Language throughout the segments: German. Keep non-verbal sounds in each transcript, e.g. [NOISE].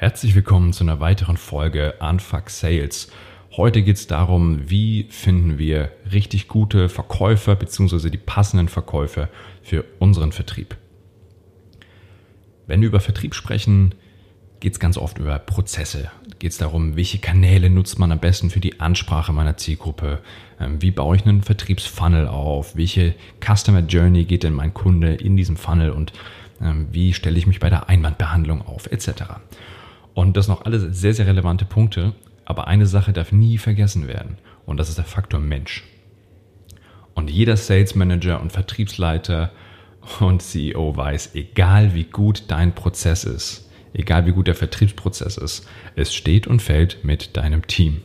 Herzlich willkommen zu einer weiteren Folge Unfuck Sales. Heute geht es darum, wie finden wir richtig gute Verkäufer bzw. die passenden Verkäufer für unseren Vertrieb. Wenn wir über Vertrieb sprechen, geht es ganz oft über Prozesse. Geht es darum, welche Kanäle nutzt man am besten für die Ansprache meiner Zielgruppe? Ähm, wie baue ich einen Vertriebsfunnel auf? Welche Customer Journey geht denn mein Kunde in diesem Funnel und ähm, wie stelle ich mich bei der Einwandbehandlung auf? Etc. Und das sind noch alle sehr, sehr relevante Punkte. Aber eine Sache darf nie vergessen werden. Und das ist der Faktor Mensch. Und jeder Sales Manager und Vertriebsleiter und CEO weiß, egal wie gut dein Prozess ist, egal wie gut der Vertriebsprozess ist, es steht und fällt mit deinem Team.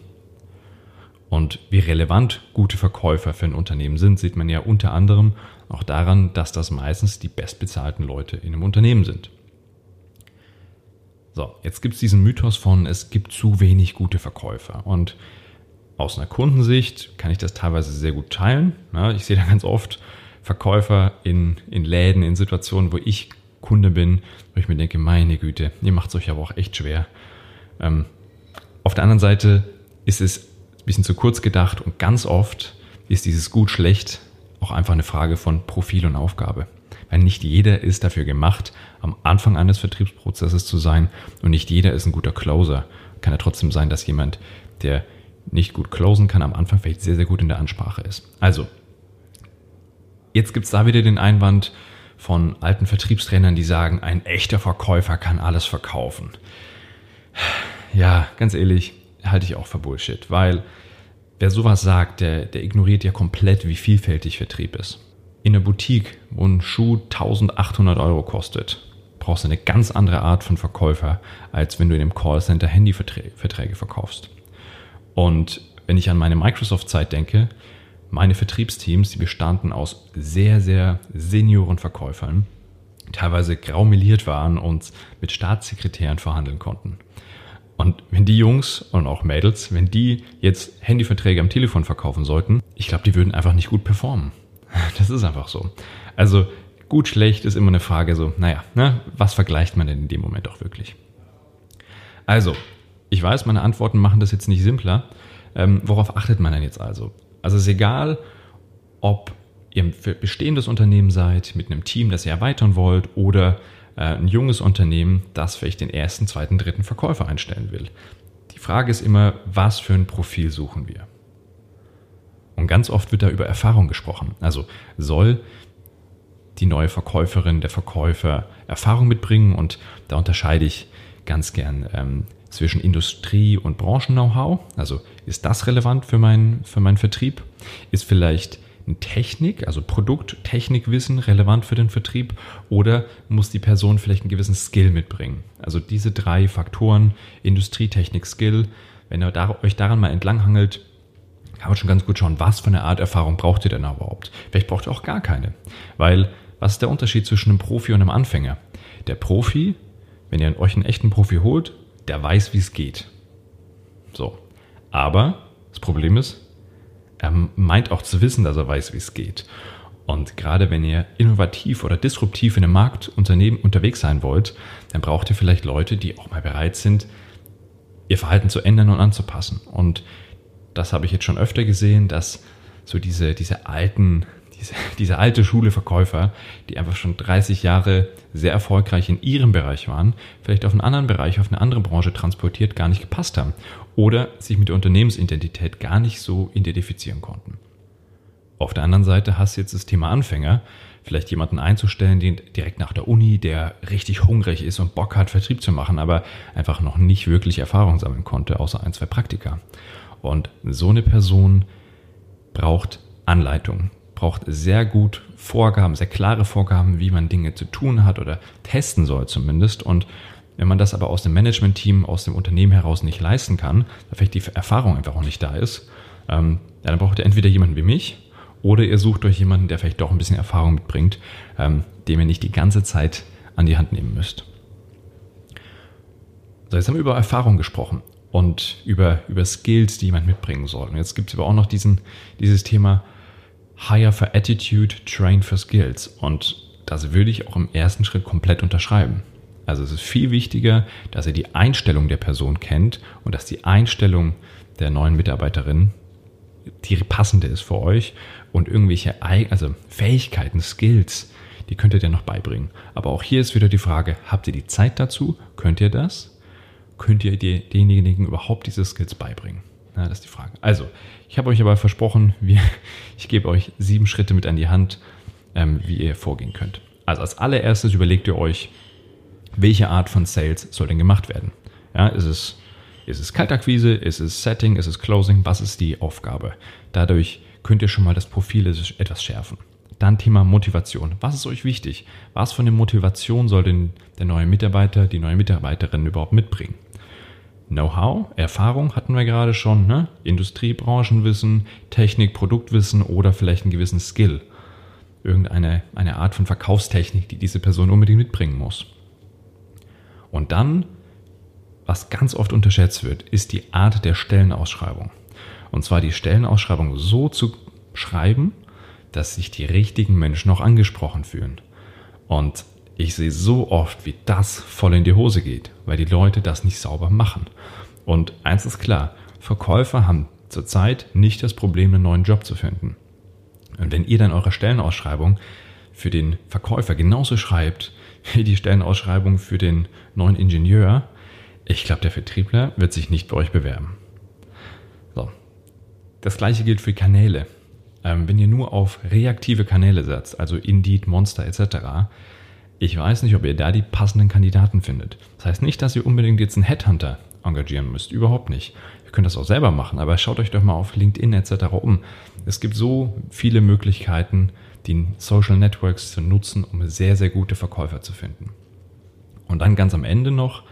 Und wie relevant gute Verkäufer für ein Unternehmen sind, sieht man ja unter anderem auch daran, dass das meistens die bestbezahlten Leute in einem Unternehmen sind. So, jetzt gibt es diesen Mythos von, es gibt zu wenig gute Verkäufer. Und aus einer Kundensicht kann ich das teilweise sehr gut teilen. Ja, ich sehe da ganz oft Verkäufer in, in Läden, in Situationen, wo ich Kunde bin, wo ich mir denke, meine Güte, ihr macht es euch aber auch echt schwer. Ähm, auf der anderen Seite ist es ein bisschen zu kurz gedacht und ganz oft ist dieses gut schlecht auch einfach eine Frage von Profil und Aufgabe. Weil nicht jeder ist dafür gemacht, am Anfang eines Vertriebsprozesses zu sein und nicht jeder ist ein guter Closer. Kann ja trotzdem sein, dass jemand, der nicht gut closen kann, am Anfang vielleicht sehr, sehr gut in der Ansprache ist. Also, jetzt gibt es da wieder den Einwand von alten Vertriebstrainern, die sagen, ein echter Verkäufer kann alles verkaufen. Ja, ganz ehrlich, halte ich auch für Bullshit, weil wer sowas sagt, der, der ignoriert ja komplett, wie vielfältig Vertrieb ist in der Boutique, wo ein Schuh 1800 Euro kostet, brauchst du eine ganz andere Art von Verkäufer, als wenn du in einem Callcenter Handyverträge verkaufst. Und wenn ich an meine Microsoft-Zeit denke, meine Vertriebsteams, die bestanden aus sehr, sehr senioren Verkäufern, teilweise graumeliert waren und mit Staatssekretären verhandeln konnten. Und wenn die Jungs und auch Mädels, wenn die jetzt Handyverträge am Telefon verkaufen sollten, ich glaube, die würden einfach nicht gut performen. Das ist einfach so. Also gut, schlecht ist immer eine Frage so, naja, ne, was vergleicht man denn in dem Moment auch wirklich? Also, ich weiß, meine Antworten machen das jetzt nicht simpler. Ähm, worauf achtet man denn jetzt also? Also es ist egal, ob ihr ein bestehendes Unternehmen seid mit einem Team, das ihr erweitern wollt oder äh, ein junges Unternehmen, das vielleicht den ersten, zweiten, dritten Verkäufer einstellen will. Die Frage ist immer, was für ein Profil suchen wir? Ganz oft wird da über Erfahrung gesprochen. Also soll die neue Verkäuferin, der Verkäufer Erfahrung mitbringen und da unterscheide ich ganz gern ähm, zwischen Industrie- und Branchen-Know-how. Also ist das relevant für, mein, für meinen Vertrieb? Ist vielleicht Technik, also Produkt-Technikwissen relevant für den Vertrieb oder muss die Person vielleicht einen gewissen Skill mitbringen? Also diese drei Faktoren, Industrie, Technik, Skill, wenn ihr euch daran mal entlanghangelt, kann man schon ganz gut schauen, was für eine Art Erfahrung braucht ihr denn überhaupt. Vielleicht braucht ihr auch gar keine. Weil, was ist der Unterschied zwischen einem Profi und einem Anfänger? Der Profi, wenn ihr euch einen echten Profi holt, der weiß, wie es geht. So. Aber das Problem ist, er meint auch zu wissen, dass er weiß, wie es geht. Und gerade wenn ihr innovativ oder disruptiv in einem Marktunternehmen unterwegs sein wollt, dann braucht ihr vielleicht Leute, die auch mal bereit sind, ihr Verhalten zu ändern und anzupassen. Und das habe ich jetzt schon öfter gesehen, dass so diese, diese alten, diese, [LAUGHS] diese alte Schule Verkäufer, die einfach schon 30 Jahre sehr erfolgreich in ihrem Bereich waren, vielleicht auf einen anderen Bereich, auf eine andere Branche transportiert, gar nicht gepasst haben oder sich mit der Unternehmensidentität gar nicht so identifizieren konnten. Auf der anderen Seite hast du jetzt das Thema Anfänger, vielleicht jemanden einzustellen, den direkt nach der Uni, der richtig hungrig ist und Bock hat, Vertrieb zu machen, aber einfach noch nicht wirklich Erfahrung sammeln konnte, außer ein, zwei Praktika. Und so eine Person braucht Anleitung, braucht sehr gut Vorgaben, sehr klare Vorgaben, wie man Dinge zu tun hat oder testen soll zumindest. Und wenn man das aber aus dem Management-Team, aus dem Unternehmen heraus nicht leisten kann, weil vielleicht die Erfahrung einfach auch nicht da ist, ähm, ja, dann braucht ihr entweder jemanden wie mich oder ihr sucht euch jemanden, der vielleicht doch ein bisschen Erfahrung mitbringt, ähm, dem ihr nicht die ganze Zeit an die Hand nehmen müsst. So, jetzt haben wir über Erfahrung gesprochen und über, über Skills, die jemand mitbringen soll. Und jetzt gibt es aber auch noch diesen, dieses Thema Hire for Attitude, Train for Skills. Und das würde ich auch im ersten Schritt komplett unterschreiben. Also es ist viel wichtiger, dass ihr die Einstellung der Person kennt und dass die Einstellung der neuen Mitarbeiterin die passende ist für euch und irgendwelche also Fähigkeiten, Skills, die könnt ihr dir noch beibringen. Aber auch hier ist wieder die Frage, habt ihr die Zeit dazu? Könnt ihr das? Könnt ihr denjenigen überhaupt diese Skills beibringen? Ja, das ist die Frage. Also, ich habe euch aber versprochen, wir, [LAUGHS] ich gebe euch sieben Schritte mit an die Hand, ähm, wie ihr vorgehen könnt. Also als allererstes überlegt ihr euch, welche Art von Sales soll denn gemacht werden? Ja, ist es, ist es Kaltakquise, ist es Setting, ist es Closing, was ist die Aufgabe? Dadurch könnt ihr schon mal das Profil etwas schärfen. Dann Thema Motivation. Was ist euch wichtig? Was von der Motivation soll denn der neue Mitarbeiter, die neue Mitarbeiterin überhaupt mitbringen? Know-how, Erfahrung hatten wir gerade schon, ne? Industriebranchenwissen, Technik, Produktwissen oder vielleicht einen gewissen Skill. Irgendeine eine Art von Verkaufstechnik, die diese Person unbedingt mitbringen muss. Und dann, was ganz oft unterschätzt wird, ist die Art der Stellenausschreibung. Und zwar die Stellenausschreibung so zu schreiben, dass sich die richtigen Menschen auch angesprochen fühlen. Und ich sehe so oft, wie das voll in die Hose geht, weil die Leute das nicht sauber machen. Und eins ist klar, Verkäufer haben zurzeit nicht das Problem, einen neuen Job zu finden. Und wenn ihr dann eure Stellenausschreibung für den Verkäufer genauso schreibt wie die Stellenausschreibung für den neuen Ingenieur, ich glaube, der Vertriebler wird sich nicht bei euch bewerben. So. Das gleiche gilt für Kanäle. Ähm, wenn ihr nur auf reaktive Kanäle setzt, also Indeed, Monster etc., ich weiß nicht, ob ihr da die passenden Kandidaten findet. Das heißt nicht, dass ihr unbedingt jetzt einen Headhunter engagieren müsst. Überhaupt nicht. Ihr könnt das auch selber machen, aber schaut euch doch mal auf LinkedIn etc. um. Es gibt so viele Möglichkeiten, die Social Networks zu nutzen, um sehr, sehr gute Verkäufer zu finden. Und dann ganz am Ende noch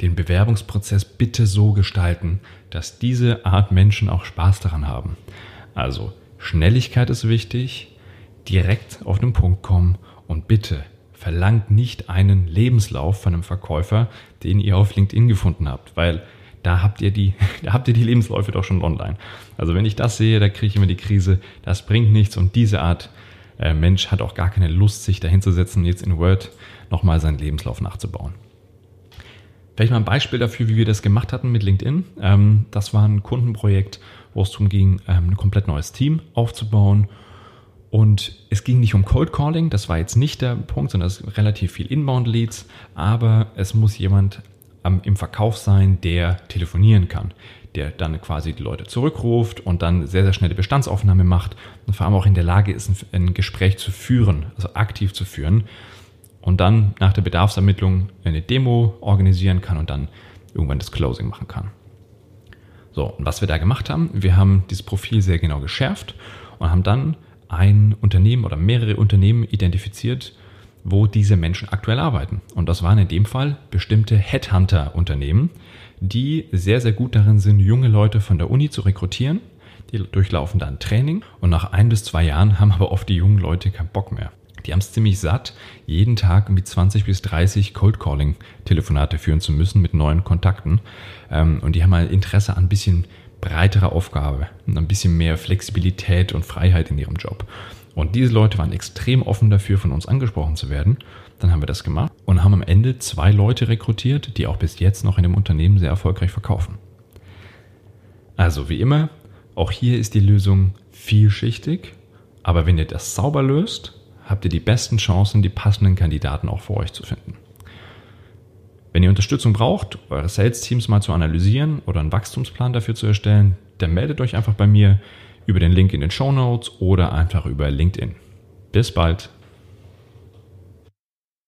den Bewerbungsprozess bitte so gestalten, dass diese Art Menschen auch Spaß daran haben. Also Schnelligkeit ist wichtig, direkt auf den Punkt kommen und bitte verlangt nicht einen Lebenslauf von einem Verkäufer, den ihr auf LinkedIn gefunden habt, weil da habt ihr die, [LAUGHS] da habt ihr die Lebensläufe doch schon online. Also wenn ich das sehe, da kriege ich immer die Krise, das bringt nichts und diese Art äh, Mensch hat auch gar keine Lust, sich dahinzusetzen, jetzt in Word nochmal seinen Lebenslauf nachzubauen. Vielleicht mal ein Beispiel dafür, wie wir das gemacht hatten mit LinkedIn. Ähm, das war ein Kundenprojekt, wo es darum ging, ähm, ein komplett neues Team aufzubauen. Und es ging nicht um Cold Calling, das war jetzt nicht der Punkt, sondern es ist relativ viel Inbound Leads, aber es muss jemand im Verkauf sein, der telefonieren kann, der dann quasi die Leute zurückruft und dann sehr, sehr schnelle Bestandsaufnahme macht und vor allem auch in der Lage ist, ein Gespräch zu führen, also aktiv zu führen und dann nach der Bedarfsermittlung eine Demo organisieren kann und dann irgendwann das Closing machen kann. So, und was wir da gemacht haben, wir haben dieses Profil sehr genau geschärft und haben dann ein Unternehmen oder mehrere Unternehmen identifiziert, wo diese Menschen aktuell arbeiten. Und das waren in dem Fall bestimmte Headhunter-Unternehmen, die sehr, sehr gut darin sind, junge Leute von der Uni zu rekrutieren. Die durchlaufen dann Training und nach ein bis zwei Jahren haben aber oft die jungen Leute keinen Bock mehr. Die haben es ziemlich satt, jeden Tag mit 20 bis 30 Cold Calling Telefonate führen zu müssen mit neuen Kontakten. Ähm, und die haben mal Interesse an ein bisschen breitere Aufgabe und ein bisschen mehr Flexibilität und Freiheit in ihrem Job. Und diese Leute waren extrem offen dafür, von uns angesprochen zu werden. Dann haben wir das gemacht und haben am Ende zwei Leute rekrutiert, die auch bis jetzt noch in dem Unternehmen sehr erfolgreich verkaufen. Also wie immer, auch hier ist die Lösung vielschichtig, aber wenn ihr das sauber löst, habt ihr die besten Chancen, die passenden Kandidaten auch für euch zu finden. Wenn ihr Unterstützung braucht, eure Sales-Teams mal zu analysieren oder einen Wachstumsplan dafür zu erstellen, dann meldet euch einfach bei mir über den Link in den Show Notes oder einfach über LinkedIn. Bis bald!